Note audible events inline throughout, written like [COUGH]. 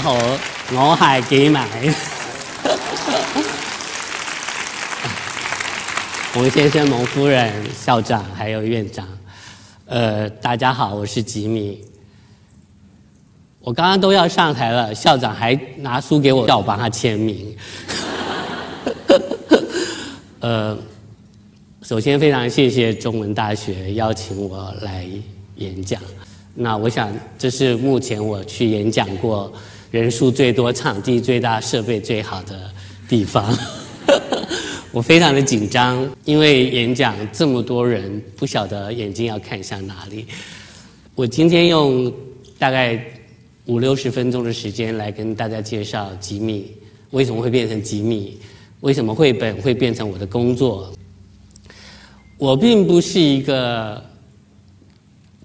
好，我係紀米。洪先生、蒙夫人、校长还有院长，呃，大家好，我是吉米。我刚刚都要上台了，校长还拿书给我，叫我帮他签名。[LAUGHS] 呃，首先非常谢谢中文大学邀请我来演讲。那我想，这是目前我去演讲过人数最多、场地最大、设备最好的地方。[LAUGHS] 我非常的紧张，因为演讲这么多人，不晓得眼睛要看向哪里。我今天用大概五六十分钟的时间来跟大家介绍吉米为什么会变成吉米，为什么绘本会变成我的工作。我并不是一个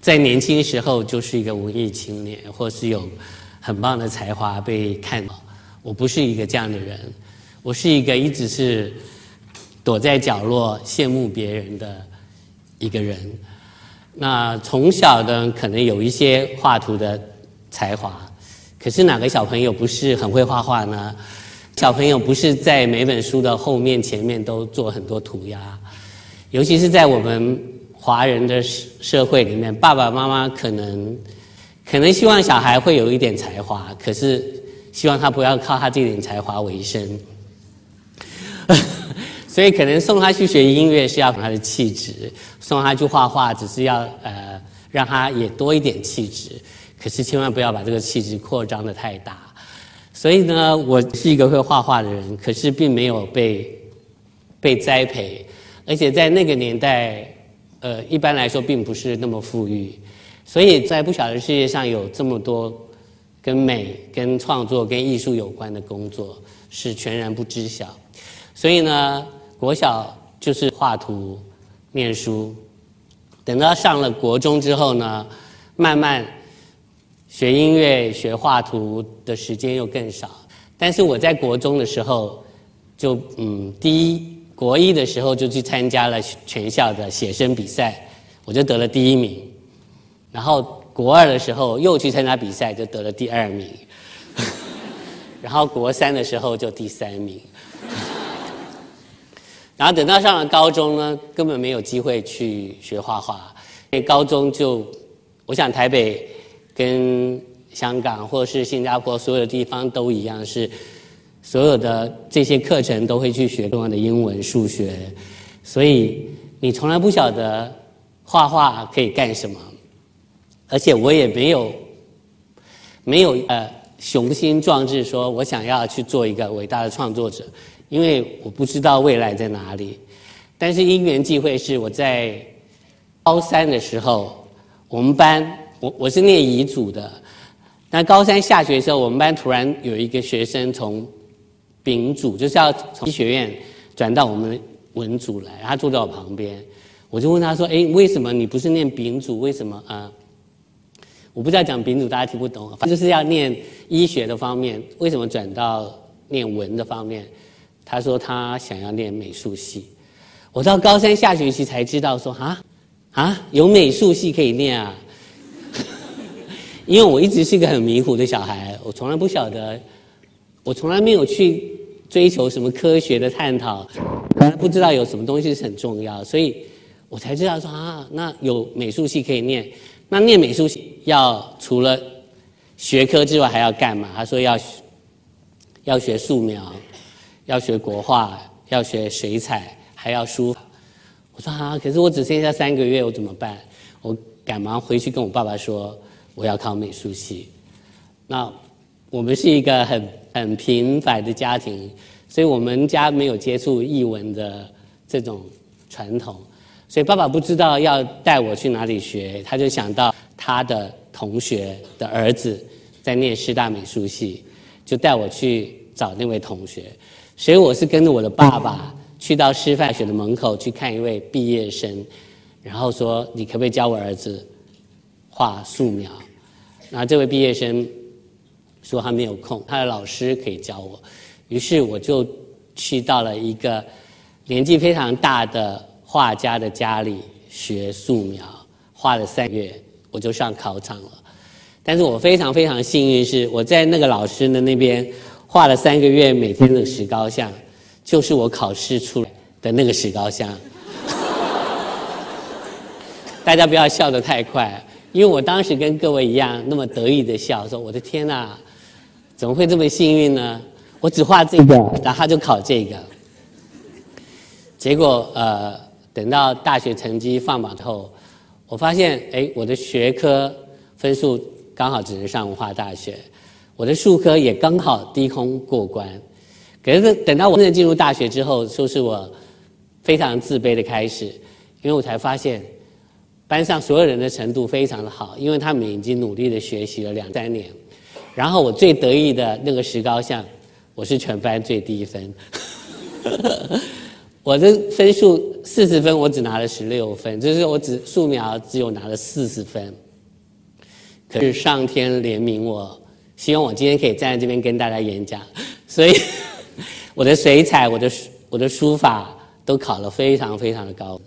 在年轻时候就是一个文艺青年，或是有很棒的才华被看到。我不是一个这样的人，我是一个一直是。躲在角落羡慕别人的一个人，那从小呢，可能有一些画图的才华，可是哪个小朋友不是很会画画呢？小朋友不是在每本书的后面、前面都做很多涂鸦，尤其是在我们华人的社会里面，爸爸妈妈可能可能希望小孩会有一点才华，可是希望他不要靠他这点才华为生。[LAUGHS] 所以可能送他去学音乐是要他的气质，送他去画画只是要呃让他也多一点气质，可是千万不要把这个气质扩张的太大。所以呢，我是一个会画画的人，可是并没有被被栽培，而且在那个年代，呃，一般来说并不是那么富裕，所以在不晓得世界上有这么多跟美、跟创作、跟艺术有关的工作，是全然不知晓。所以呢。国小就是画图、念书，等到上了国中之后呢，慢慢学音乐、学画图的时间又更少。但是我在国中的时候，就嗯，第一国一的时候就去参加了全校的写生比赛，我就得了第一名。然后国二的时候又去参加比赛，就得了第二名。[LAUGHS] 然后国三的时候就第三名。[LAUGHS] 然后等到上了高中呢，根本没有机会去学画画。因为高中就，我想台北跟香港或是新加坡所有的地方都一样，是所有的这些课程都会去学重要的英文、数学，所以你从来不晓得画画可以干什么。而且我也没有没有呃雄心壮志，说我想要去做一个伟大的创作者。因为我不知道未来在哪里，但是因缘际会是我在高三的时候，我们班我我是念乙组的，那高三下学的时候，我们班突然有一个学生从丙组就是要从医学院转到我们文组来，他坐在我旁边，我就问他说：“哎，为什么你不是念丙组？为什么啊？”我不知道讲丙组大家听不懂，反正就是要念医学的方面，为什么转到念文的方面？他说他想要念美术系，我到高三下学期才知道说啊？啊？有美术系可以念啊，[LAUGHS] 因为我一直是一个很迷糊的小孩，我从来不晓得，我从来没有去追求什么科学的探讨，不知道有什么东西是很重要，所以我才知道说啊？那有美术系可以念，那念美术系要除了学科之外还要干嘛？他说要要学素描。要学国画，要学水彩，还要书法。我说啊，可是我只剩下三个月，我怎么办？我赶忙回去跟我爸爸说，我要考美术系。那我们是一个很很平凡的家庭，所以我们家没有接触译文的这种传统，所以爸爸不知道要带我去哪里学，他就想到他的同学的儿子在念师大美术系，就带我去找那位同学。所以我是跟着我的爸爸去到师范学的门口去看一位毕业生，然后说：“你可不可以教我儿子画素描？”然后这位毕业生说他没有空，他的老师可以教我。于是我就去到了一个年纪非常大的画家的家里学素描，画了三个月，我就上考场了。但是我非常非常幸运，是我在那个老师的那边画了三个月，每天的石膏像，就是我考试出来的那个石膏像。[LAUGHS] 大家不要笑得太快，因为我当时跟各位一样那么得意的笑，说我的天哪，怎么会这么幸运呢？我只画这个，然后他就考这个。结果呃，等到大学成绩放榜之后，我发现哎，我的学科分数刚好只能上文化大学，我的数科也刚好低空过关。可是等到我真正进入大学之后，就是我非常自卑的开始，因为我才发现。班上所有人的程度非常的好，因为他们已经努力的学习了两三年。然后我最得意的那个石膏像，我是全班最低分。[LAUGHS] 我的分数四十分，我只拿了十六分，就是我只素描只有拿了四十分。可是上天怜悯我，希望我今天可以站在这边跟大家演讲，所以 [LAUGHS] 我的水彩、我的我的书法都考了非常非常的高，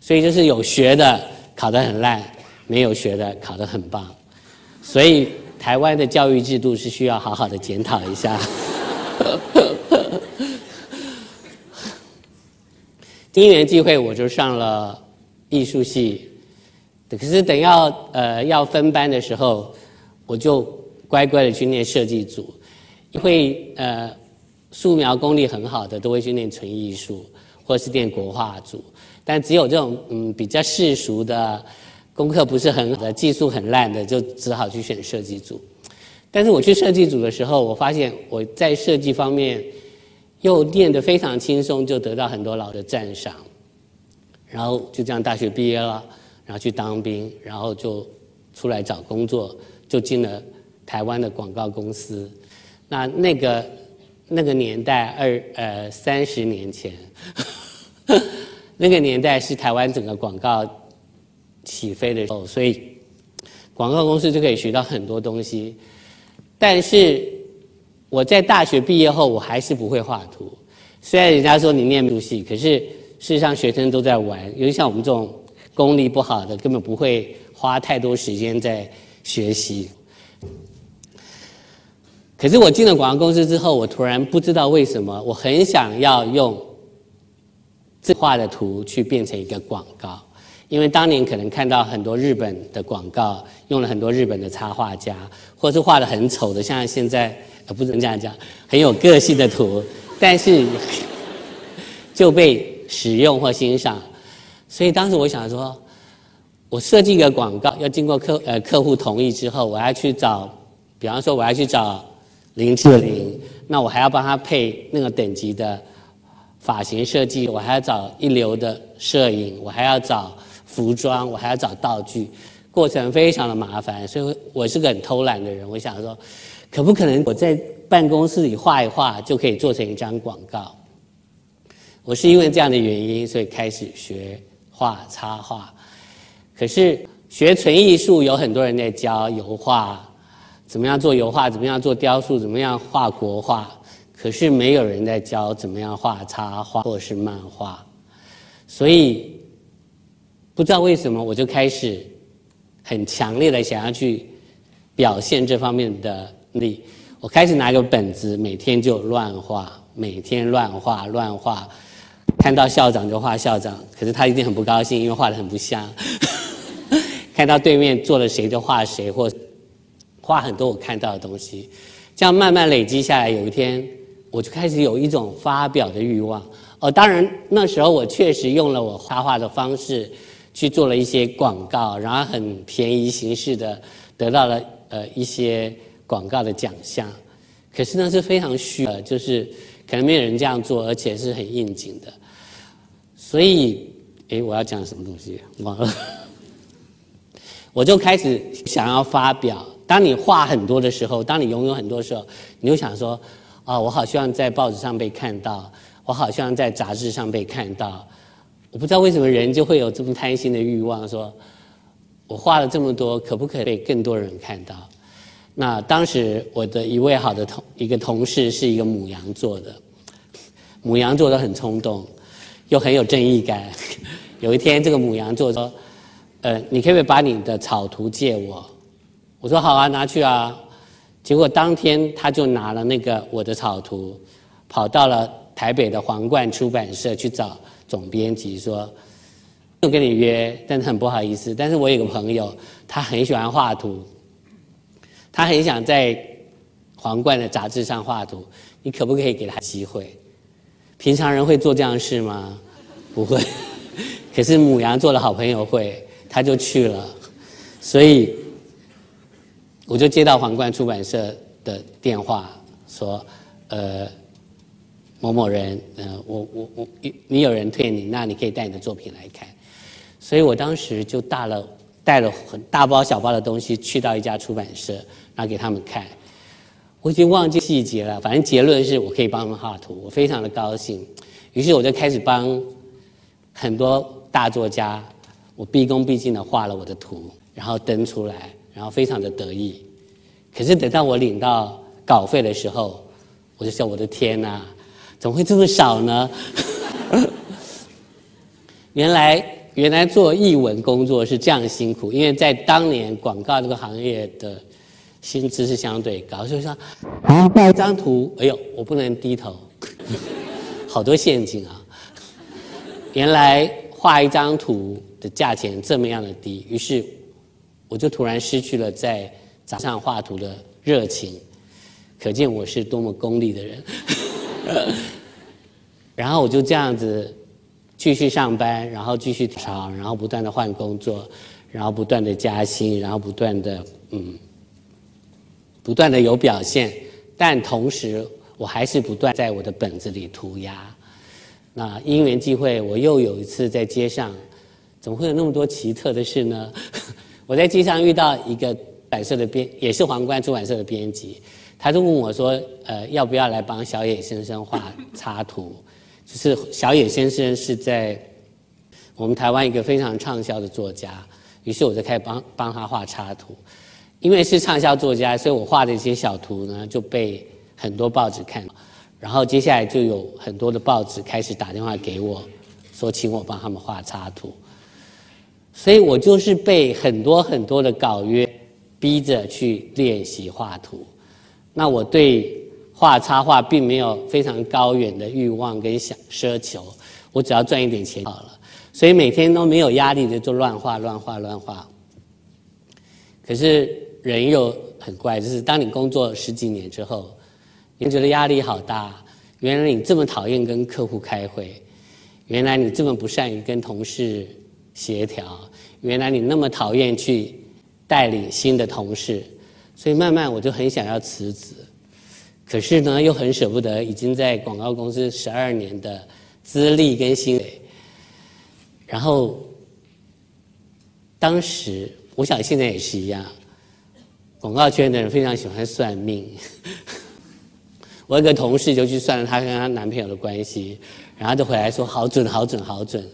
所以就是有学的。考得很烂，没有学的考得很棒，所以台湾的教育制度是需要好好的检讨一下。[LAUGHS] 第一年机会，我就上了艺术系，可是等要呃要分班的时候，我就乖乖的去念设计组，会呃素描功力很好的都会去念纯艺术，或是念国画组。但只有这种嗯比较世俗的，功课不是很好的，技术很烂的，就只好去选设计组。但是我去设计组的时候，我发现我在设计方面又练得非常轻松，就得到很多老的赞赏。然后就这样大学毕业了，然后去当兵，然后就出来找工作，就进了台湾的广告公司。那那个那个年代二呃三十年前。[LAUGHS] 那个年代是台湾整个广告起飞的时候，所以广告公司就可以学到很多东西。但是我在大学毕业后，我还是不会画图。虽然人家说你念美术系，可是事实上学生都在玩，尤其像我们这种功力不好的，根本不会花太多时间在学习。可是我进了广告公司之后，我突然不知道为什么，我很想要用。自画的图去变成一个广告，因为当年可能看到很多日本的广告，用了很多日本的插画家，或是画的很丑的，像现在呃不能这样讲，很有个性的图，但是就被使用或欣赏。所以当时我想说，我设计一个广告要经过客呃客户同意之后，我要去找，比方说我要去找林志玲，那我还要帮他配那个等级的。发型设计，我还要找一流的摄影，我还要找服装，我还要找道具，过程非常的麻烦，所以我是个很偷懒的人。我想说，可不可能我在办公室里画一画就可以做成一张广告？我是因为这样的原因，所以开始学画插画。可是学纯艺术有很多人在教油画，怎么样做油画，怎么样做雕塑，怎么样画国画。可是没有人在教怎么样画插画或是漫画，所以不知道为什么我就开始很强烈的想要去表现这方面的力。我开始拿个本子，每天就乱画，每天乱画乱画，看到校长就画校长，可是他一定很不高兴，因为画的很不像。看到对面坐了谁就画谁，或画很多我看到的东西，这样慢慢累积下来，有一天。我就开始有一种发表的欲望，哦，当然那时候我确实用了我插画的方式去做了一些广告，然后很便宜形式的得到了呃一些广告的奖项，可是呢是非常虚的，就是可能没有人这样做，而且是很应景的，所以诶，我要讲什么东西忘了，[LAUGHS] 我就开始想要发表。当你画很多的时候，当你拥有很多的时候，你就想说。啊，我好希望在报纸上被看到，我好希望在杂志上被看到。我不知道为什么人就会有这么贪心的欲望，说我画了这么多，可不可以被更多人看到？那当时我的一位好的同一个同事是一个母羊座的，母羊座都很冲动，又很有正义感。[LAUGHS] 有一天，这个母羊座说：“呃，你可不可以把你的草图借我？”我说好啊，拿去啊。结果当天他就拿了那个我的草图，跑到了台北的皇冠出版社去找总编辑说，又跟你约，但是很不好意思。但是我有个朋友，他很喜欢画图，他很想在皇冠的杂志上画图，你可不可以给他机会？平常人会做这样的事吗？不会。[LAUGHS] 可是母羊做了好朋友会，他就去了，所以。我就接到皇冠出版社的电话，说，呃，某某人，呃，我我我，你有人推你，那你可以带你的作品来看。所以我当时就带了带了很大包小包的东西去到一家出版社，然后给他们看。我已经忘记细节了，反正结论是我可以帮他们画图，我非常的高兴。于是我就开始帮很多大作家，我毕恭毕敬的画了我的图，然后登出来。然后非常的得意，可是等到我领到稿费的时候，我就说：“我的天哪，怎么会这么少呢？” [LAUGHS] 原来原来做译文工作是这样辛苦，因为在当年广告这个行业的薪资是相对高，所以说啊画一张图，哎呦，我不能低头，[LAUGHS] 好多陷阱啊！原来画一张图的价钱这么样的低，于是。我就突然失去了在早上画图的热情，可见我是多么功利的人。[LAUGHS] 然后我就这样子继续上班，然后继续 trava 然后不断的换工作，然后不断的加薪，然后不断的嗯，不断的有表现，但同时我还是不断在我的本子里涂鸦。那因缘际会，我又有一次在街上，怎么会有那么多奇特的事呢？[LAUGHS] 我在街上遇到一个版社的编，也是皇冠出版社的编辑，他就问我说：“呃，要不要来帮小野先生画插图？” [LAUGHS] 就是小野先生是在我们台湾一个非常畅销的作家，于是我就开始帮帮他画插图。因为是畅销作家，所以我画的一些小图呢就被很多报纸看，然后接下来就有很多的报纸开始打电话给我，说请我帮他们画插图。所以我就是被很多很多的稿约逼着去练习画图。那我对画插画并没有非常高远的欲望跟想奢求，我只要赚一点钱好了。所以每天都没有压力的就乱画乱画乱画。可是人又很怪，就是当你工作十几年之后，你觉得压力好大。原来你这么讨厌跟客户开会，原来你这么不善于跟同事。协调，原来你那么讨厌去带领新的同事，所以慢慢我就很想要辞职，可是呢又很舍不得已经在广告公司十二年的资历跟薪水，然后当时我想现在也是一样，广告圈的人非常喜欢算命，[LAUGHS] 我一个同事就去算了她跟她男朋友的关系，然后就回来说好准好准好准。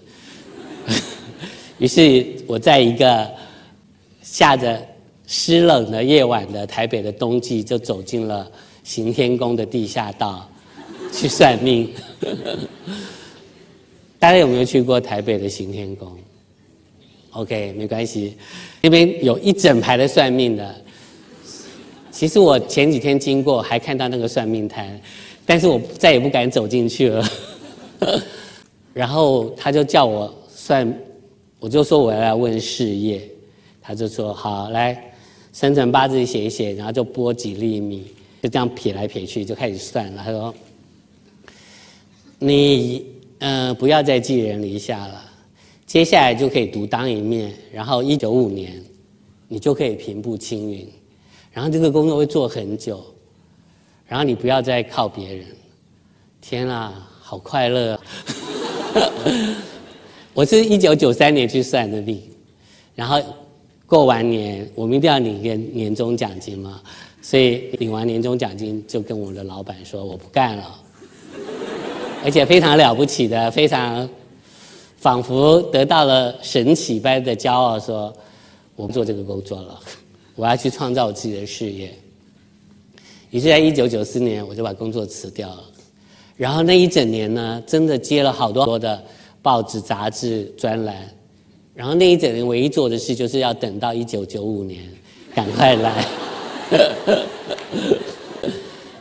[LAUGHS] 于是我在一个下着湿冷的夜晚的台北的冬季，就走进了行天宫的地下道 [LAUGHS] 去算命。[LAUGHS] 大家有没有去过台北的行天宫？OK，没关系，那边有一整排的算命的。其实我前几天经过，还看到那个算命摊，但是我再也不敢走进去了。[LAUGHS] 然后他就叫我算。我就说我要来问事业，他就说好来，生辰八字写一写，然后就拨几粒米，就这样撇来撇去，就开始算了。他说，你嗯不要再寄人篱下了，接下来就可以独当一面，然后一九五年，你就可以平步青云，然后这个工作会做很久，然后你不要再靠别人。天啊，好快乐！[LAUGHS] 我是一九九三年去算的命，然后过完年，我们一定要领年年终奖金嘛，所以领完年终奖金就跟我的老板说我不干了，而且非常了不起的，非常仿佛得到了神奇般的骄傲，说我不做这个工作了，[LAUGHS] 我要去创造我自己的事业。于是，在一九九四年，我就把工作辞掉了，然后那一整年呢，真的接了好多的。报纸、杂志、专栏，然后那一整年唯一做的事，就是要等到一九九五年，赶快来。[LAUGHS]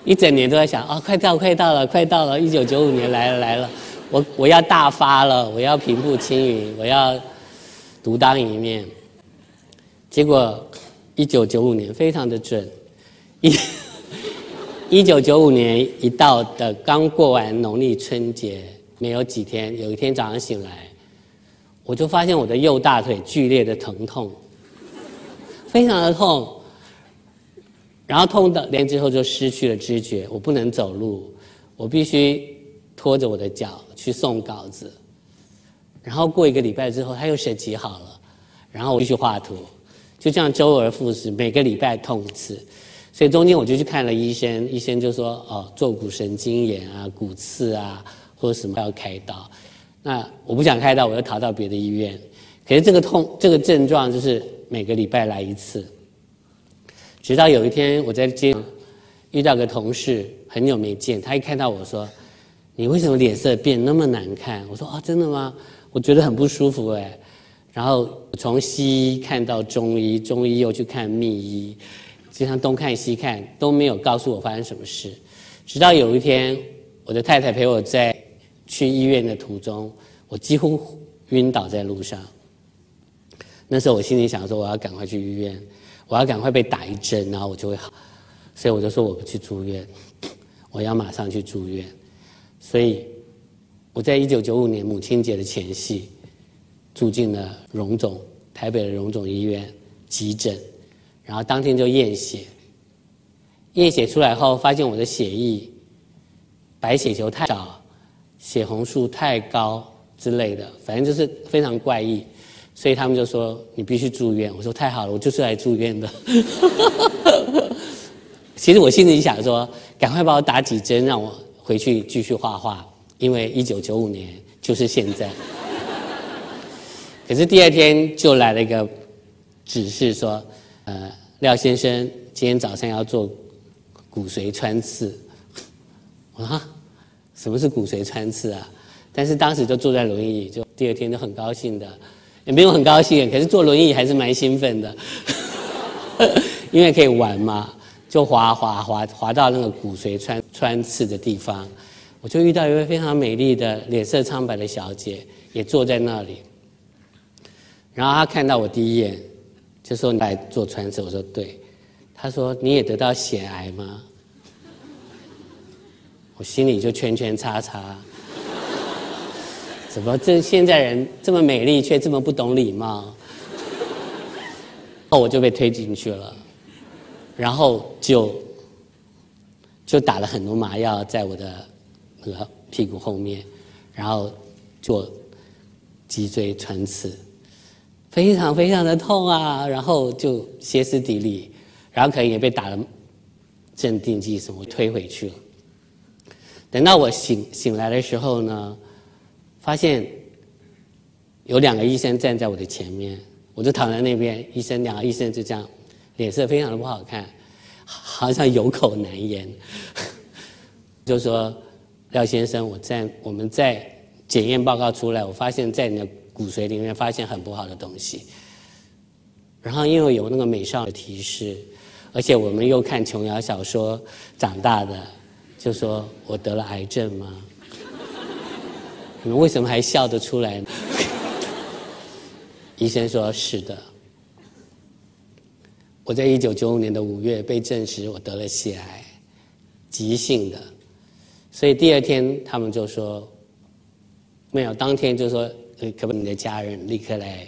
一整年都在想，哦，快到，快到了，快到了，一九九五年来了，来了，我我要大发了，我要平步青云，我要独当一面。结果，一九九五年非常的准，一一九九五年一到的刚过完农历春节，没有几天，有一天早上醒来，我就发现我的右大腿剧烈的疼痛，非常的痛。然后痛的连之后就失去了知觉，我不能走路，我必须拖着我的脚去送稿子。然后过一个礼拜之后，他又审级好了，然后我继续画图，就这样周而复始，每个礼拜痛一次。所以中间我就去看了医生，医生就说：“哦，坐骨神经炎啊，骨刺啊，或者什么要开刀。”那我不想开刀，我又逃到别的医院。可是这个痛，这个症状就是每个礼拜来一次。直到有一天，我在街遇到个同事，很久没见，他一看到我说：“你为什么脸色变那么难看？”我说：“啊，真的吗？我觉得很不舒服哎。”然后从西医看到中医，中医又去看秘医，经常东看西看，都没有告诉我发生什么事。直到有一天，我的太太陪我在去医院的途中，我几乎晕倒在路上。那时候我心里想说：“我要赶快去医院。”我要赶快被打一针，然后我就会好，所以我就说我不去住院，[CLEARS THROAT] 我要马上去住院。所以我在一九九五年母亲节的前夕，住进了荣总台北的荣总医院急诊，然后当天就验血，验血出来后发现我的血液白血球太少，血红素太高之类的，反正就是非常怪异。所以他们就说你必须住院。我说太好了，我就是来住院的。[LAUGHS] 其实我心里想说，赶快帮我打几针，让我回去继续画画，因为一九九五年就是现在。可是第二天就来了一个指示说，呃，廖先生今天早上要做骨髓穿刺。我说什么是骨髓穿刺啊？但是当时就坐在轮椅，就第二天就很高兴的。也没有很高兴，可是坐轮椅还是蛮兴奋的，[LAUGHS] 因为可以玩嘛，就滑滑滑滑到那个骨髓穿穿刺的地方，我就遇到一位非常美丽的、脸色苍白的小姐，也坐在那里。然后她看到我第一眼，就说：“你来做穿刺。”我说：“对。”她说：“你也得到血癌吗？”心里就圈圈叉叉。[LAUGHS] 怎么这现在人这么美丽，却这么不懂礼貌？后我就被推进去了，然后就就打了很多麻药在我的那个屁股后面，然后做脊椎穿刺，非常非常的痛啊！然后就歇斯底里，然后可能也被打了镇定剂什么推回去了。等到我醒醒来的时候呢？发现有两个医生站在我的前面，我就躺在那边。医生两个医生就这样，脸色非常的不好看，好像有口难言。[LAUGHS] 就说廖先生，我在我们在检验报告出来，我发现在你的骨髓里面发现很不好的东西。然后因为有那个美少的提示，而且我们又看琼瑶小说长大的，就说我得了癌症吗？[LAUGHS] 你们为什么还笑得出来？[LAUGHS] 医生说是的，我在一九九五年的五月被证实我得了血癌，急性的，所以第二天他们就说没有，当天就说可不可以你的家人立刻来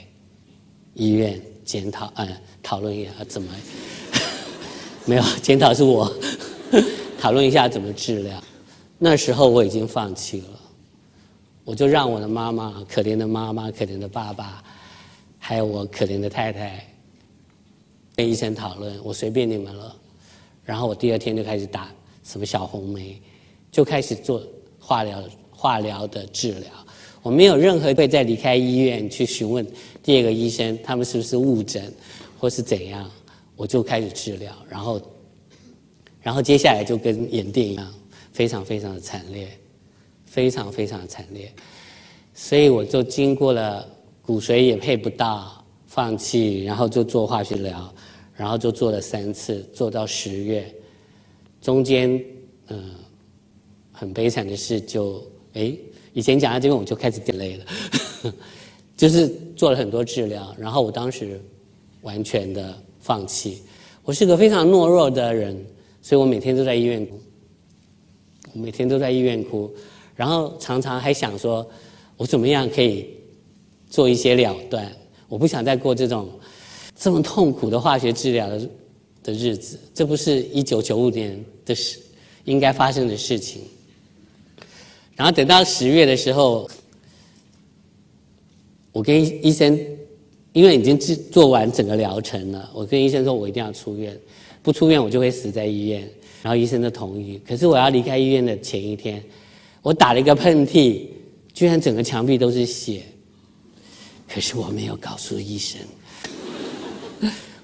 医院检讨，嗯，讨论一下怎么 [LAUGHS] 没有检讨是我讨论一下怎么治疗。那时候我已经放弃了。我就让我的妈妈，可怜的妈妈，可怜的爸爸，还有我可怜的太太，跟医生讨论，我随便你们了。然后我第二天就开始打什么小红梅，就开始做化疗，化疗的治疗。我没有任何会在离开医院去询问第二个医生，他们是不是误诊或是怎样，我就开始治疗。然后，然后接下来就跟演电影一样，非常非常的惨烈。非常非常的惨烈，所以我就经过了骨髓也配不到，放弃，然后就做化学疗，然后就做了三次，做到十月，中间嗯很悲惨的事就哎，以前讲到这边我就开始掉泪了，[LAUGHS] 就是做了很多治疗，然后我当时完全的放弃，我是个非常懦弱的人，所以我每天都在医院哭，每天都在医院哭，然后常常还想说，我怎么样可以做一些了断，我不想再过这种。这么痛苦的化学治疗的的日子，这不是一九九五年的事应该发生的事情。然后等到十月的时候，我跟医生，因为已经做做完整个疗程了，我跟医生说我一定要出院，不出院我就会死在医院。然后医生都同意。可是我要离开医院的前一天，我打了一个喷嚏，居然整个墙壁都是血。可是我没有告诉医生。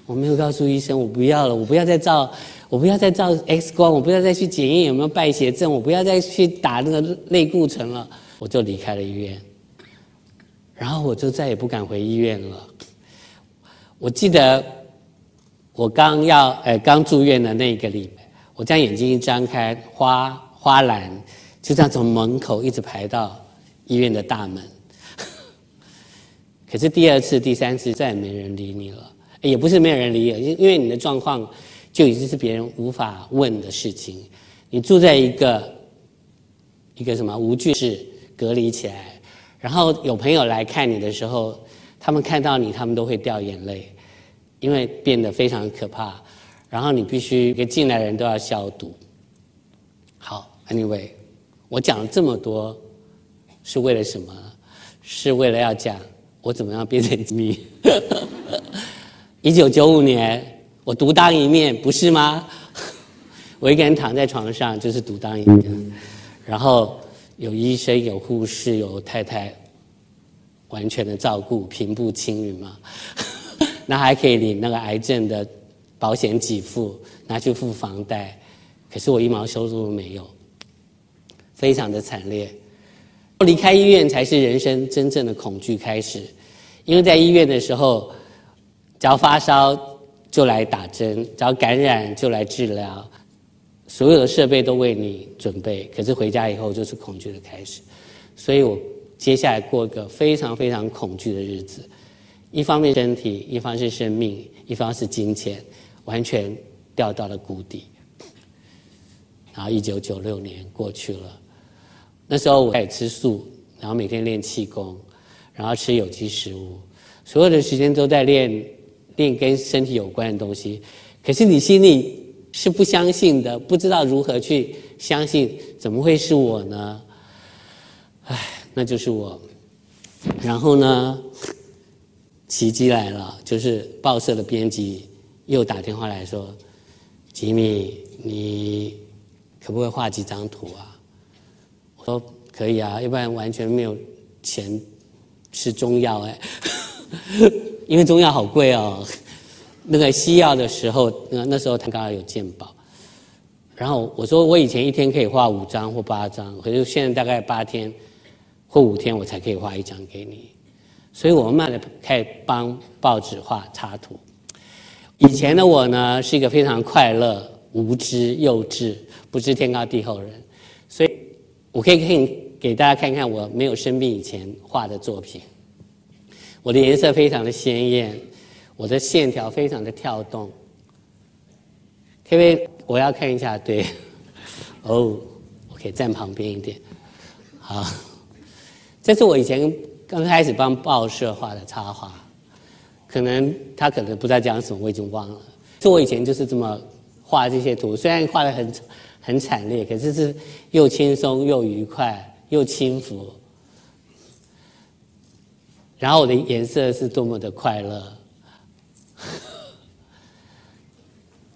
我没有告诉医生，我不要了，我不要再照，我不要再照 X 光，我不要再去检验有没有败血症，我不要再去打那个类固醇了，我就离开了医院。然后我就再也不敢回医院了。我记得我刚要呃刚住院的那一个礼拜，我将眼睛一张开，花花篮就这样从门口一直排到医院的大门。[LAUGHS] 可是第二次、第三次再也没人理你了。也不是没有人理你，因因为你的状况就已经是别人无法问的事情。你住在一个一个什么无菌室隔离起来，然后有朋友来看你的时候，他们看到你，他们都会掉眼泪，因为变得非常可怕。然后你必须给进来的人都要消毒。好，Anyway，我讲了这么多是为了什么？是为了要讲我怎么样变成你。[LAUGHS] 一九九五年，我独当一面，不是吗？我一个人躺在床上，就是独当一面。然后有医生、有护士、有太太，完全的照顾，平步青云嘛。那还可以领那个癌症的保险给付，拿去付房贷。可是我一毛收入都没有，非常的惨烈。离开医院才是人生真正的恐惧开始，因为在医院的时候。只要发烧就来打针，只要感染就来治疗，所有的设备都为你准备。可是回家以后就是恐惧的开始，所以我接下来过一个非常非常恐惧的日子。一方面身体，一方是生命，一方是金钱，完全掉到了谷底。然后一九九六年过去了，那时候我开始吃素，然后每天练气功，然后吃有机食物，所有的时间都在练。练跟身体有关的东西，可是你心里是不相信的，不知道如何去相信，怎么会是我呢？唉，那就是我。然后呢，奇迹来了，就是报社的编辑又打电话来说：“吉米，你可不可以画几张图啊？”我说：“可以啊，要不然完全没有钱吃中药哎。[LAUGHS] ”因为中药好贵哦，那个西药的时候，那那时候他刚好有健保，然后我说我以前一天可以画五张或八张，可是现在大概八天或五天我才可以画一张给你，所以我慢慢的开始帮报纸画插图。以前的我呢是一个非常快乐、无知、幼稚、不知天高地厚人，所以我可以给给大家看看我没有生病以前画的作品。我的颜色非常的鲜艳，我的线条非常的跳动。可不可以？我要看一下，对，[LAUGHS] 哦，我可以站旁边一点。好，这是我以前刚开始帮报社画的插画，可能他可能不知道讲什么，我已经忘了。就我以前就是这么画这些图，虽然画的很很惨烈，可是是又轻松又愉快又轻浮。然后我的颜色是多么的快乐，[LAUGHS]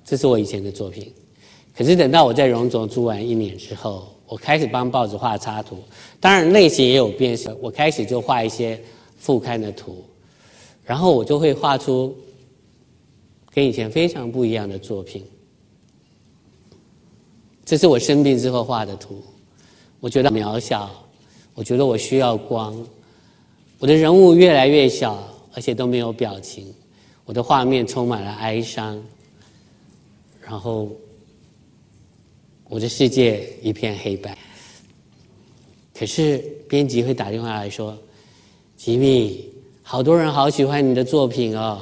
这是我以前的作品。可是等到我在荣总住完一年之后，我开始帮报纸画插图，当然类型也有变。我开始就画一些副刊的图，然后我就会画出跟以前非常不一样的作品。这是我生病之后画的图，我觉得渺小，我觉得我需要光。我的人物越来越小，而且都没有表情。我的画面充满了哀伤，然后我的世界一片黑白。可是编辑会打电话来说：“吉米，好多人好喜欢你的作品哦，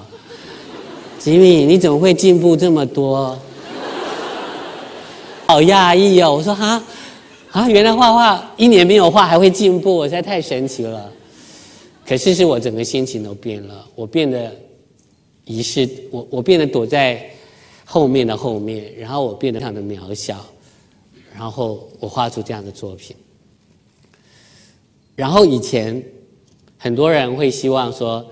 吉米，你怎么会进步这么多？好讶异哦！”我说：“哈，啊，原来画画一年没有画还会进步，我实在太神奇了。”可是是我整个心情都变了，我变得遗失，我我变得躲在后面的后面，然后我变得非常的渺小，然后我画出这样的作品。然后以前很多人会希望说，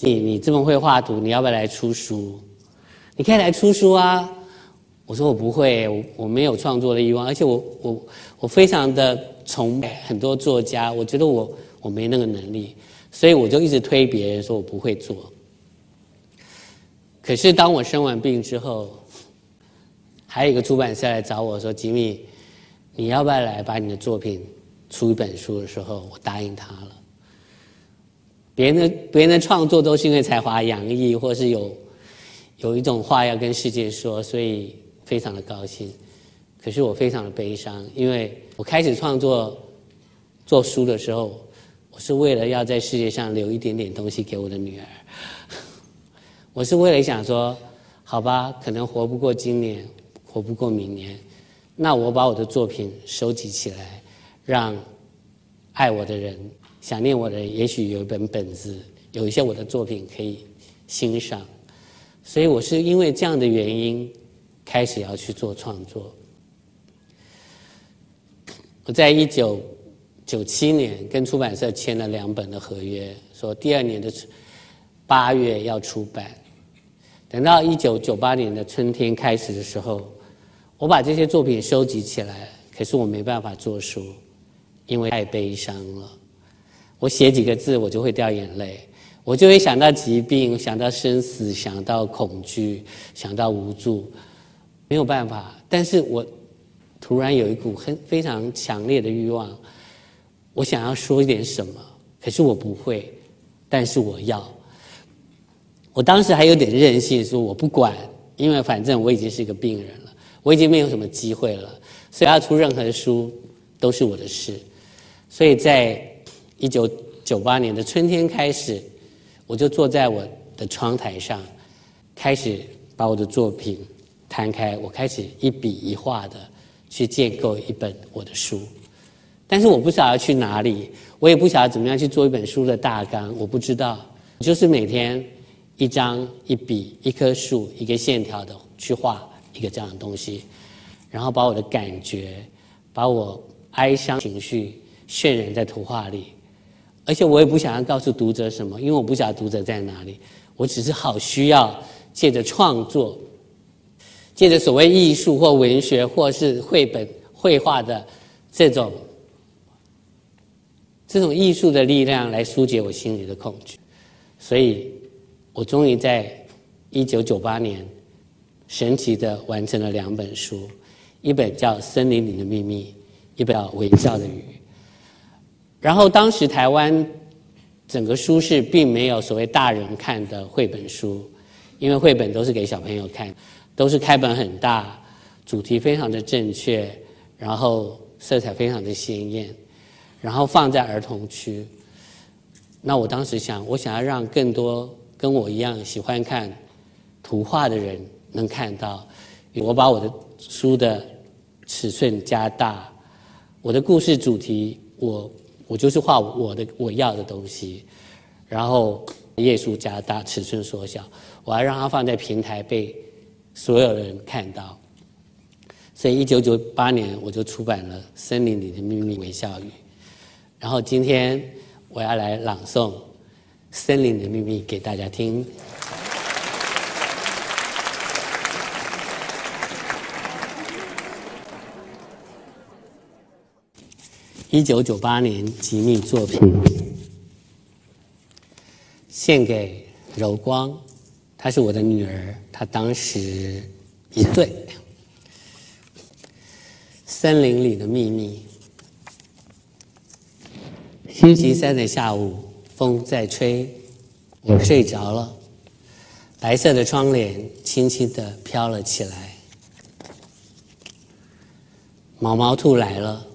你你这么会画图，你要不要来出书？你可以来出书啊！我说我不会，我我没有创作的欲望，而且我我我非常的崇拜很多作家，我觉得我我没那个能力，所以我就一直推别人说我不会做。可是当我生完病之后，还有一个出版社来找我说：“吉米，你要不要来把你的作品？”出一本书的时候，我答应他了。别人的别人的创作都是因为才华洋溢，或是有有一种话要跟世界说，所以非常的高兴。可是我非常的悲伤，因为我开始创作做书的时候，我是为了要在世界上留一点点东西给我的女儿。[LAUGHS] 我是为了想说，好吧，可能活不过今年，活不过明年，那我把我的作品收集起来。让爱我的人、想念我的人，也许有一本本子，有一些我的作品可以欣赏。所以我是因为这样的原因，开始要去做创作。我在一九九七年跟出版社签了两本的合约，说第二年的八月要出版。等到一九九八年的春天开始的时候，我把这些作品收集起来，可是我没办法做书。因为太悲伤了，我写几个字我就会掉眼泪，我就会想到疾病，想到生死，想到恐惧，想到无助，没有办法。但是我突然有一股很非常强烈的欲望，我想要说一点什么，可是我不会，但是我要。我当时还有点任性，说我不管，因为反正我已经是一个病人了，我已经没有什么机会了，所以要出任何书都是我的事。所以在一九九八年的春天开始，我就坐在我的窗台上，开始把我的作品摊开，我开始一笔一画的去建构一本我的书。但是我不晓得要去哪里，我也不晓得怎么样去做一本书的大纲，我不知道。就是每天一张一笔一棵树一个线条的去画一个这样的东西，然后把我的感觉，把我哀伤情绪。渲染在图画里，而且我也不想要告诉读者什么，因为我不晓得读者在哪里。我只是好需要借着创作，借着所谓艺术或文学或是绘本绘画的这种这种艺术的力量来疏解我心里的恐惧。所以，我终于在一九九八年神奇的完成了两本书，一本叫《森林里的秘密》，一本叫《微笑的雨》。然后当时台湾整个书市并没有所谓大人看的绘本书，因为绘本都是给小朋友看，都是开本很大，主题非常的正确，然后色彩非常的鲜艳，然后放在儿童区。那我当时想，我想要让更多跟我一样喜欢看图画的人能看到，我把我的书的尺寸加大，我的故事主题我。我就是画我的我要的东西，然后页数加大，尺寸缩小，我要让它放在平台被所有人看到。所以一九九八年我就出版了《森林里的秘密微笑语》，然后今天我要来朗诵《森林的秘密》给大家听。一九九八年吉密作品，献给柔光，她是我的女儿，她当时一岁。森林里的秘密。星期三的下午，风在吹，我睡着了。白色的窗帘轻轻地飘了起来。毛毛兔来了，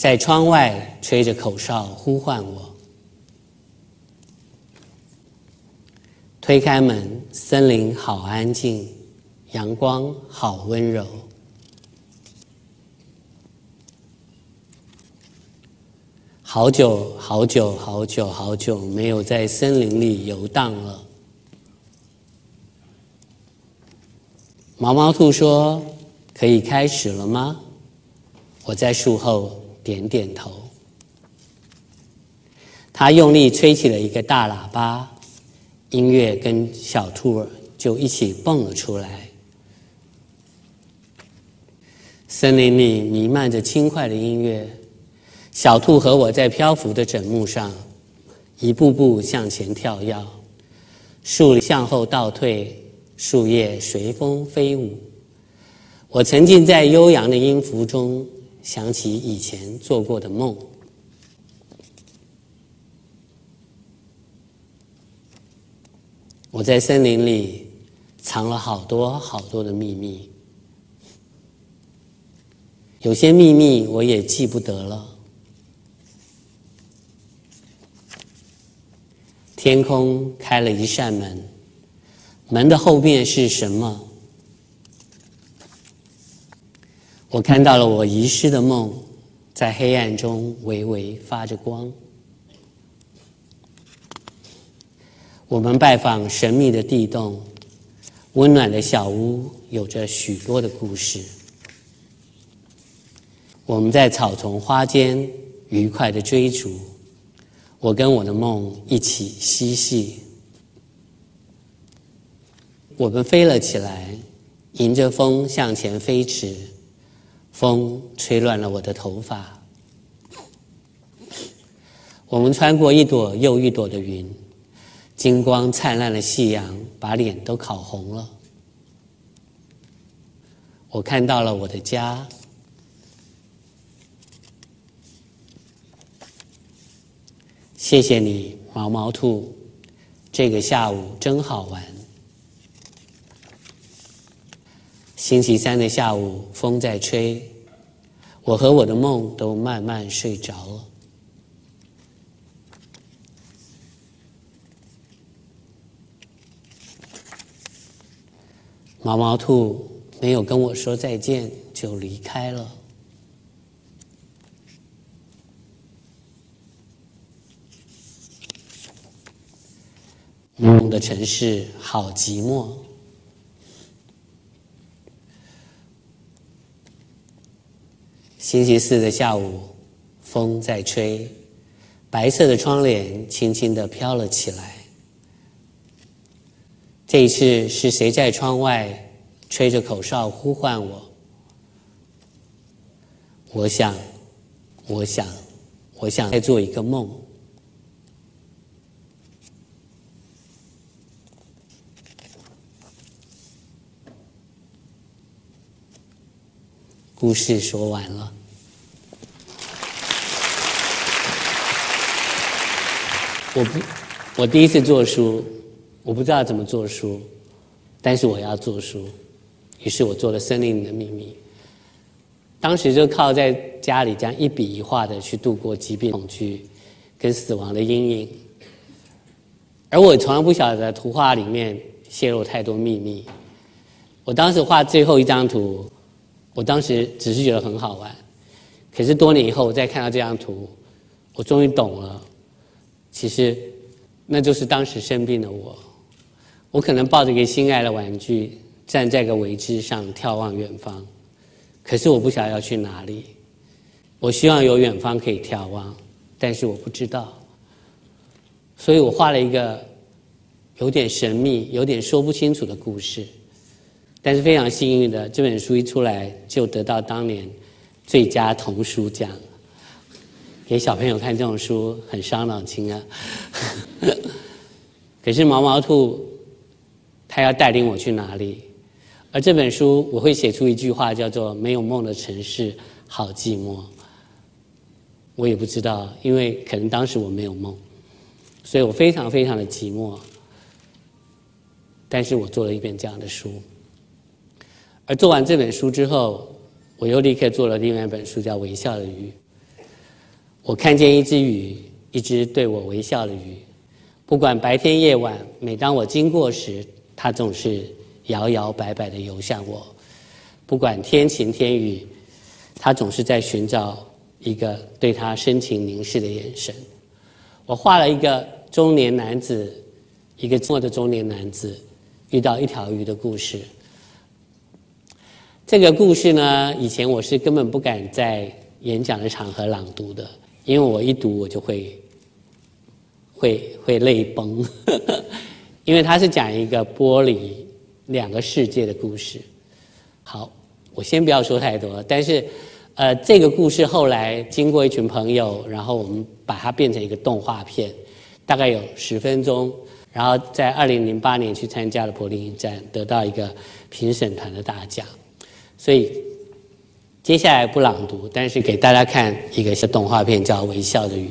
在窗外吹着口哨呼唤我。推开门，森林好安静，阳光好温柔。好久好久好久好久没有在森林里游荡了。毛毛兔说：“可以开始了吗？”我在树后点点头。他用力吹起了一个大喇叭，音乐跟小兔儿就一起蹦了出来。森林里弥漫着轻快的音乐。小兔和我在漂浮的枕木上，一步步向前跳跃，树向后倒退，树叶随风飞舞。我沉浸在悠扬的音符中，想起以前做过的梦。我在森林里藏了好多好多的秘密，有些秘密我也记不得了。天空开了一扇门，门的后面是什么？我看到了我遗失的梦，在黑暗中微微发着光。我们拜访神秘的地洞，温暖的小屋有着许多的故事。我们在草丛花间愉快的追逐。我跟我的梦一起嬉戏，我们飞了起来，迎着风向前飞驰，风吹乱了我的头发。我们穿过一朵又一朵的云，金光灿烂的夕阳把脸都烤红了。我看到了我的家。谢谢你，毛毛兔。这个下午真好玩。星期三的下午，风在吹，我和我的梦都慢慢睡着了。毛毛兔没有跟我说再见，就离开了。梦的城市好寂寞。星期四的下午，风在吹，白色的窗帘轻轻的飘了起来。这一次是谁在窗外吹着口哨呼唤我？我想，我想，我想再做一个梦。故事说完了。我不，我第一次做书，我不知道怎么做书，但是我要做书，于是我做了《森林里的秘密》。当时就靠在家里这样一笔一画的去度过疾病恐惧跟死亡的阴影，而我从来不晓得图画里面泄露太多秘密。我当时画最后一张图。我当时只是觉得很好玩，可是多年以后我再看到这张图，我终于懂了。其实，那就是当时生病的我。我可能抱着一个心爱的玩具，站在个苇枝上眺望远方，可是我不晓得要去哪里。我希望有远方可以眺望，但是我不知道。所以我画了一个有点神秘、有点说不清楚的故事。但是非常幸运的，这本书一出来就得到当年最佳童书奖。给小朋友看这种书很伤脑筋啊。[LAUGHS] 可是毛毛兔，它要带领我去哪里？而这本书我会写出一句话，叫做“没有梦的城市好寂寞”。我也不知道，因为可能当时我没有梦，所以我非常非常的寂寞。但是我做了一本这样的书。而做完这本书之后，我又立刻做了另外一本书，叫《微笑的鱼》。我看见一只鱼，一只对我微笑的鱼，不管白天夜晚，每当我经过时，它总是摇摇摆摆的游向我。不管天晴天雨，它总是在寻找一个对它深情凝视的眼神。我画了一个中年男子，一个寂寞的中年男子遇到一条鱼的故事。这个故事呢，以前我是根本不敢在演讲的场合朗读的，因为我一读我就会会会泪崩，[LAUGHS] 因为它是讲一个剥离两个世界的故事。好，我先不要说太多，但是呃，这个故事后来经过一群朋友，然后我们把它变成一个动画片，大概有十分钟，然后在二零零八年去参加了柏林影展，得到一个评审团的大奖。所以，接下来不朗读，但是给大家看一个是动画片，叫《微笑的鱼》。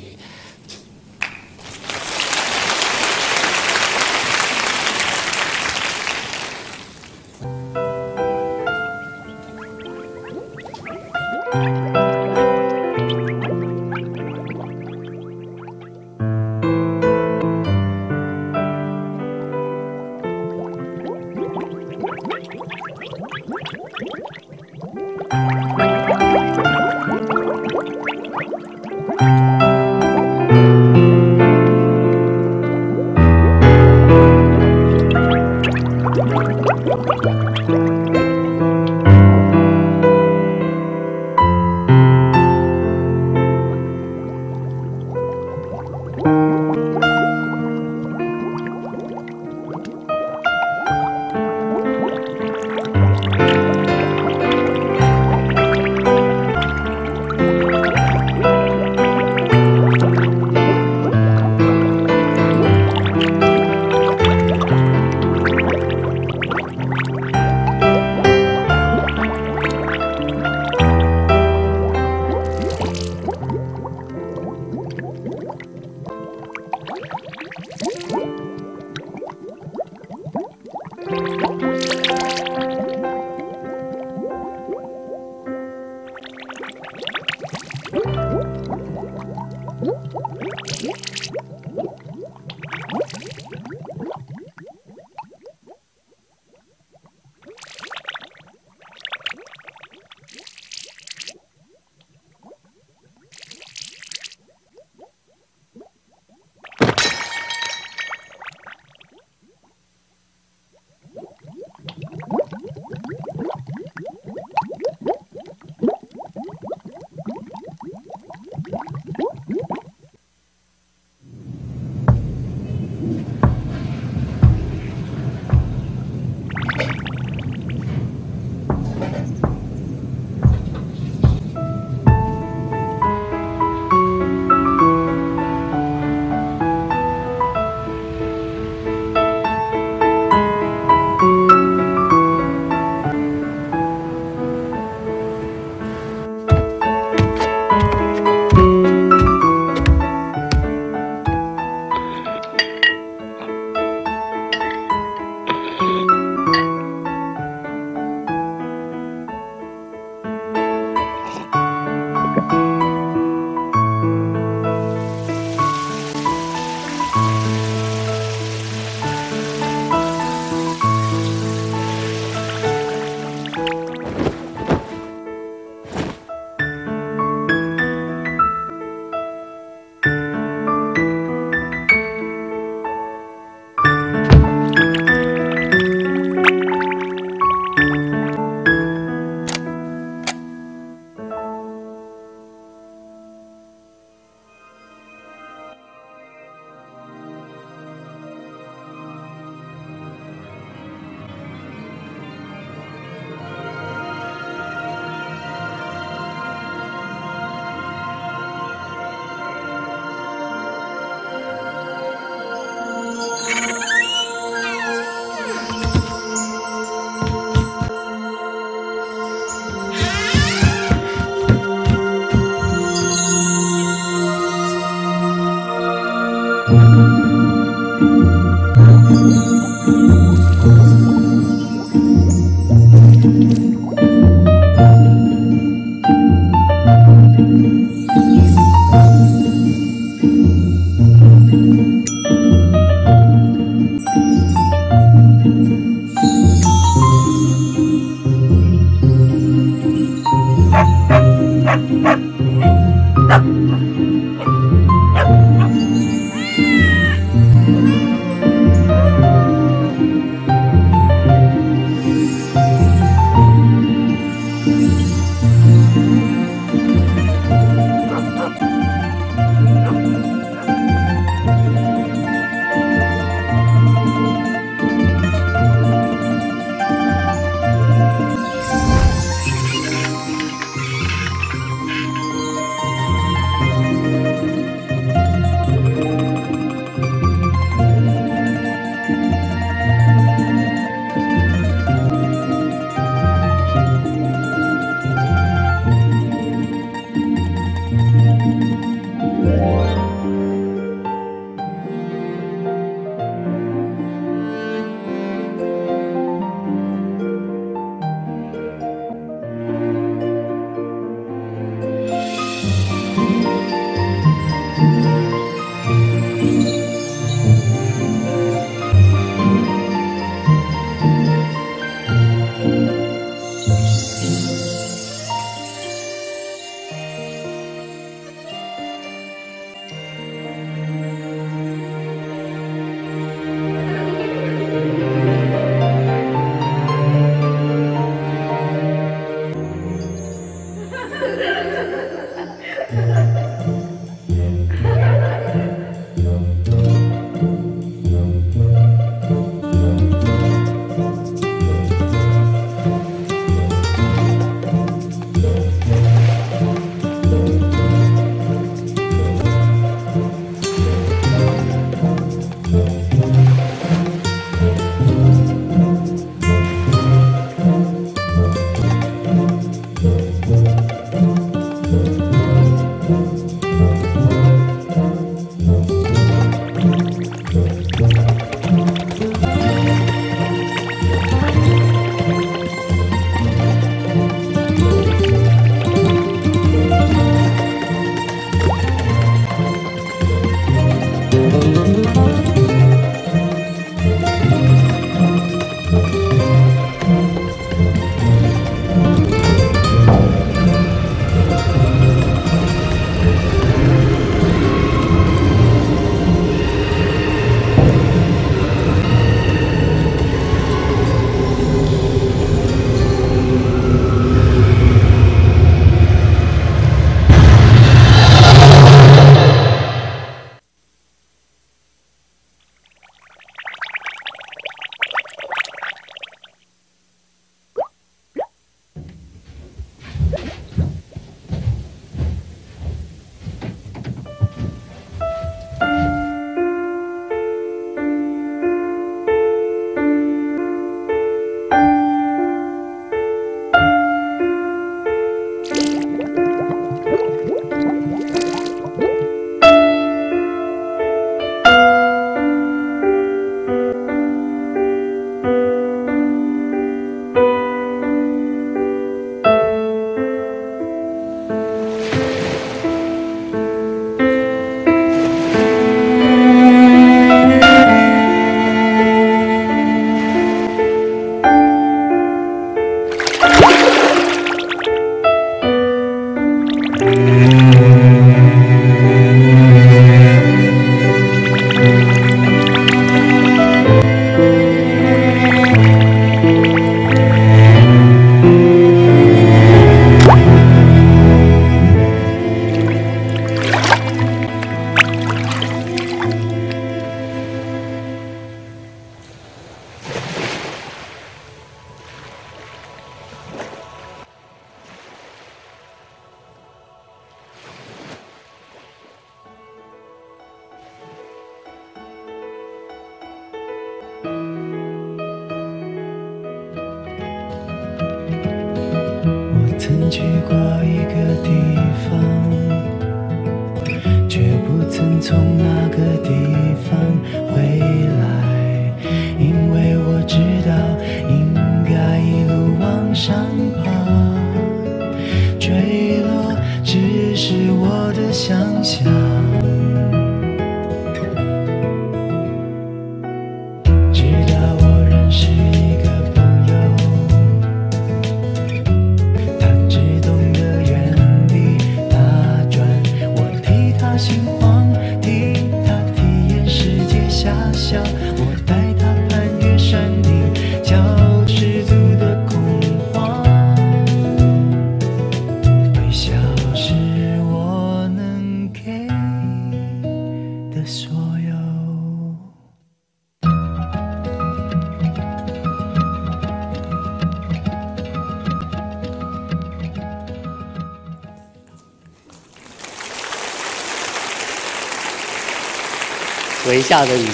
微笑的鱼。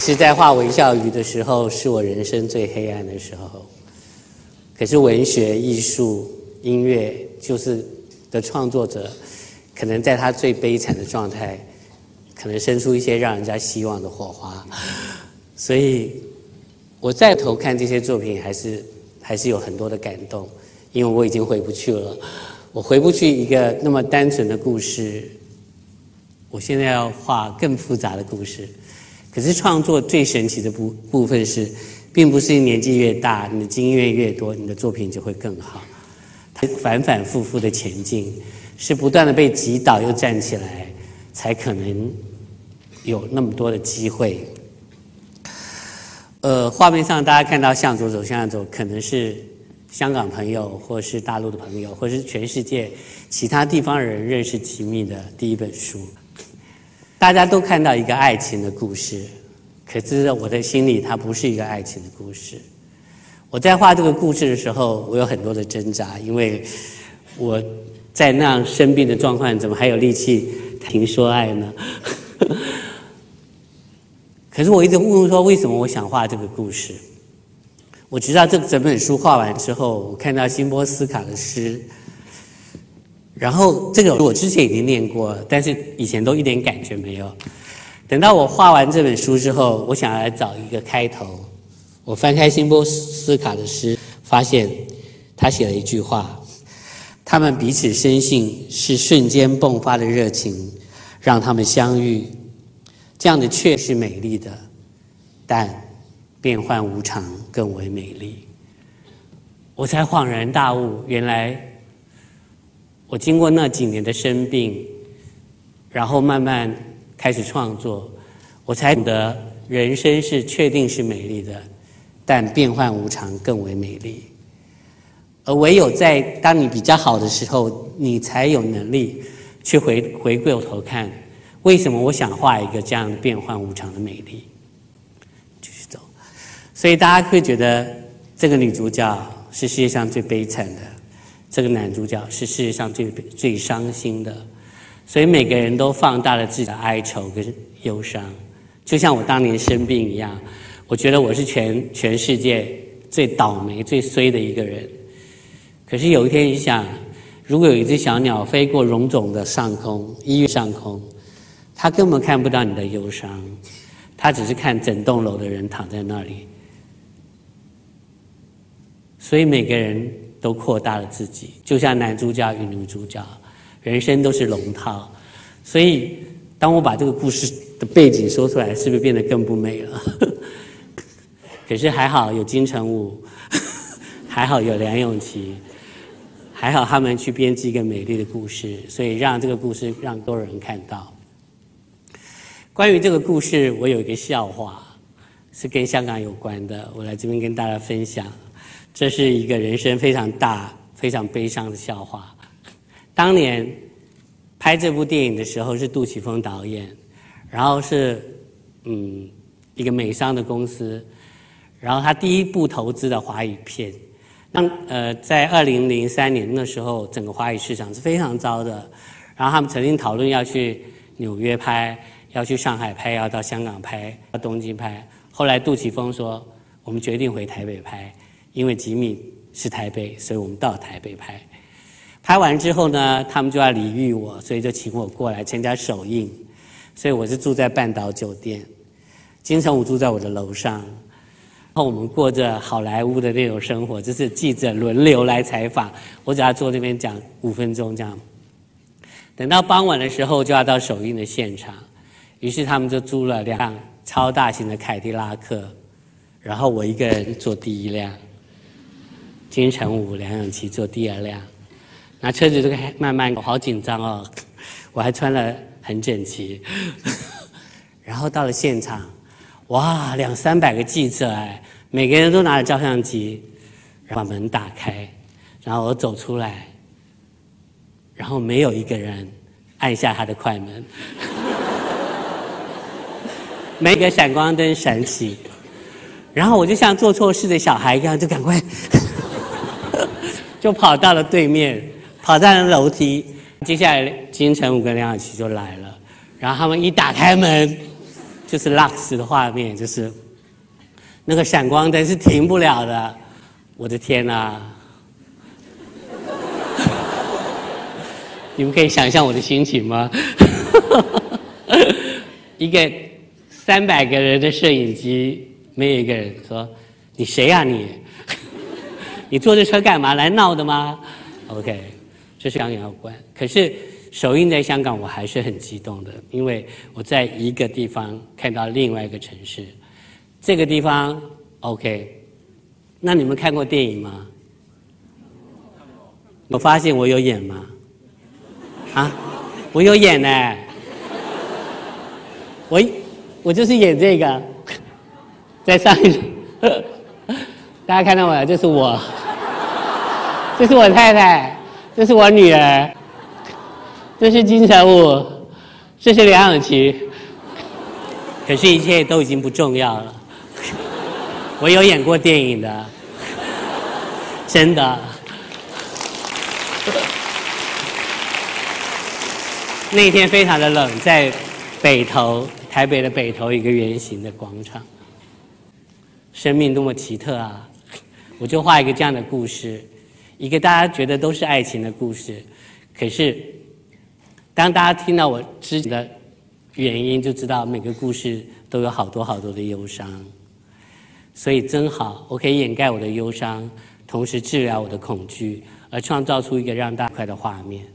是在画微笑鱼的时候，是我人生最黑暗的时候。可是文学、艺术、音乐，就是的创作者，可能在他最悲惨的状态，可能生出一些让人家希望的火花。所以，我再头看这些作品，还是还是有很多的感动，因为我已经回不去了。我回不去一个那么单纯的故事，我现在要画更复杂的故事。可是创作最神奇的部部分是，并不是年纪越大，你的经验越多，你的作品就会更好。它反反复复的前进，是不断的被击倒又站起来，才可能有那么多的机会。呃，画面上大家看到向左走，向右走，可能是香港朋友，或是大陆的朋友，或是全世界其他地方人认识吉米的第一本书。大家都看到一个爱情的故事，可是我的心里，它不是一个爱情的故事。我在画这个故事的时候，我有很多的挣扎，因为我在那样生病的状况，怎么还有力气听说爱呢？[LAUGHS] 可是我一直问说，为什么我想画这个故事？我直到这整本书画完之后，我看到辛波斯卡的诗。然后这个我之前已经念过，但是以前都一点感觉没有。等到我画完这本书之后，我想来找一个开头。我翻开辛波斯卡的诗，发现他写了一句话：他们彼此深信是瞬间迸发的热情让他们相遇，这样的确是美丽的，但变幻无常更为美丽。我才恍然大悟，原来。我经过那几年的生病，然后慢慢开始创作，我才懂得人生是确定是美丽的，但变幻无常更为美丽。而唯有在当你比较好的时候，你才有能力去回回过头看，为什么我想画一个这样变幻无常的美丽？继续走。所以大家会觉得这个女主角是世界上最悲惨的。这个男主角是世界上最最伤心的，所以每个人都放大了自己的哀愁跟忧伤，就像我当年生病一样。我觉得我是全全世界最倒霉、最衰的一个人。可是有一天，你想，如果有一只小鸟飞过荣总的上空，医院上空，它根本看不到你的忧伤，它只是看整栋楼的人躺在那里。所以每个人。都扩大了自己，就像男主角与女主角，人生都是龙套。所以，当我把这个故事的背景说出来，是不是变得更不美了？[LAUGHS] 可是还好有金城武，[LAUGHS] 还好有梁咏琪，还好他们去编辑一个美丽的故事，所以让这个故事让多人看到。关于这个故事，我有一个笑话，是跟香港有关的，我来这边跟大家分享。这是一个人生非常大、非常悲伤的笑话。当年拍这部电影的时候是杜琪峰导演，然后是嗯一个美商的公司，然后他第一部投资的华语片。那呃在二零零三年那时候，整个华语市场是非常糟的。然后他们曾经讨论要去纽约拍，要去上海拍，要到香港拍，到东京拍。后来杜琪峰说：“我们决定回台北拍。”因为吉米是台北，所以我们到台北拍。拍完之后呢，他们就要礼遇我，所以就请我过来参加首映。所以我是住在半岛酒店，金城武住在我的楼上。然后我们过着好莱坞的那种生活，就是记者轮流来采访，我只要坐那边讲五分钟这样。等到傍晚的时候，就要到首映的现场。于是他们就租了辆超大型的凯迪拉克，然后我一个人坐第一辆。金城武、梁咏琪坐第二辆，那车子这个慢慢，我好紧张哦，[LAUGHS] 我还穿了很整齐，[LAUGHS] 然后到了现场，哇，两三百个记者哎，每个人都拿着照相机，把门打开，然后我走出来，然后没有一个人按下他的快门，[LAUGHS] 每个闪光灯闪起，然后我就像做错事的小孩一样，就赶快。就跑到了对面，跑到了楼梯。接下来金城武跟梁咏琪就来了，然后他们一打开门，就是 Lux 的画面，就是那个闪光灯是停不了的。我的天哪！[LAUGHS] 你们可以想象我的心情吗？[LAUGHS] 一个三百个人的摄影机，没有一个人说：“你谁呀你？你坐这车干嘛？来闹的吗？”OK，这是香港有关。可是首映在香港，我还是很激动的，因为我在一个地方看到另外一个城市。这个地方 OK，那你们看过电影吗？我发现我有演吗？啊，我有演呢，我我就是演这个，在上一，[LAUGHS] 大家看到没有？这是我，这是我太太，这是我女儿，这是金城武，这是梁咏琪，可是，一切都已经不重要了。[LAUGHS] 我有演过电影的，真的。那天非常的冷，在北头，台北的北头一个圆形的广场。生命多么奇特啊！我就画一个这样的故事，一个大家觉得都是爱情的故事。可是，当大家听到我之前的原因，就知道每个故事都有好多好多的忧伤。所以真好，我可以掩盖我的忧伤，同时治疗我的恐惧，而创造出一个让大快的画面。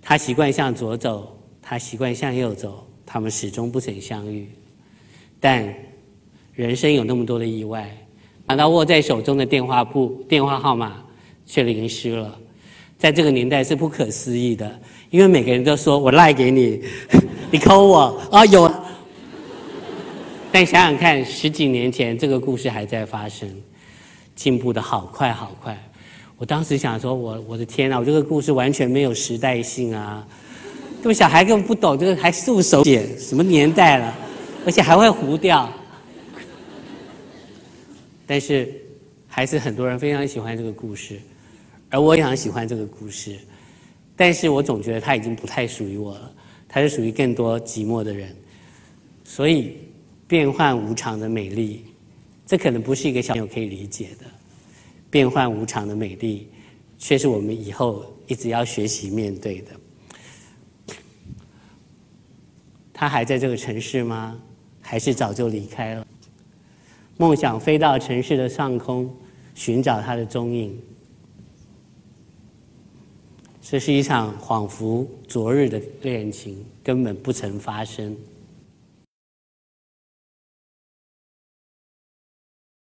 他习惯向左走，他习惯向右走，他们始终不曾相遇。但人生有那么多的意外，拿到握在手中的电话簿电话号码却淋湿了。在这个年代是不可思议的，因为每个人都说我赖给你，[LAUGHS] 你扣我啊有。但想想看，十几年前这个故事还在发生，进步的好快好快。我当时想说，我我的天啊，我这个故事完全没有时代性啊！这么小孩根本不懂这个，还素手写，什么年代了？而且还会糊掉。但是，还是很多人非常喜欢这个故事，而我也常喜欢这个故事。但是我总觉得它已经不太属于我了，它是属于更多寂寞的人。所以，变幻无常的美丽，这可能不是一个小朋友可以理解的。变幻无常的美丽，却是我们以后一直要学习面对的。他还在这个城市吗？还是早就离开了？梦想飞到城市的上空，寻找它的踪影。这是一场仿佛昨日的恋情，根本不曾发生。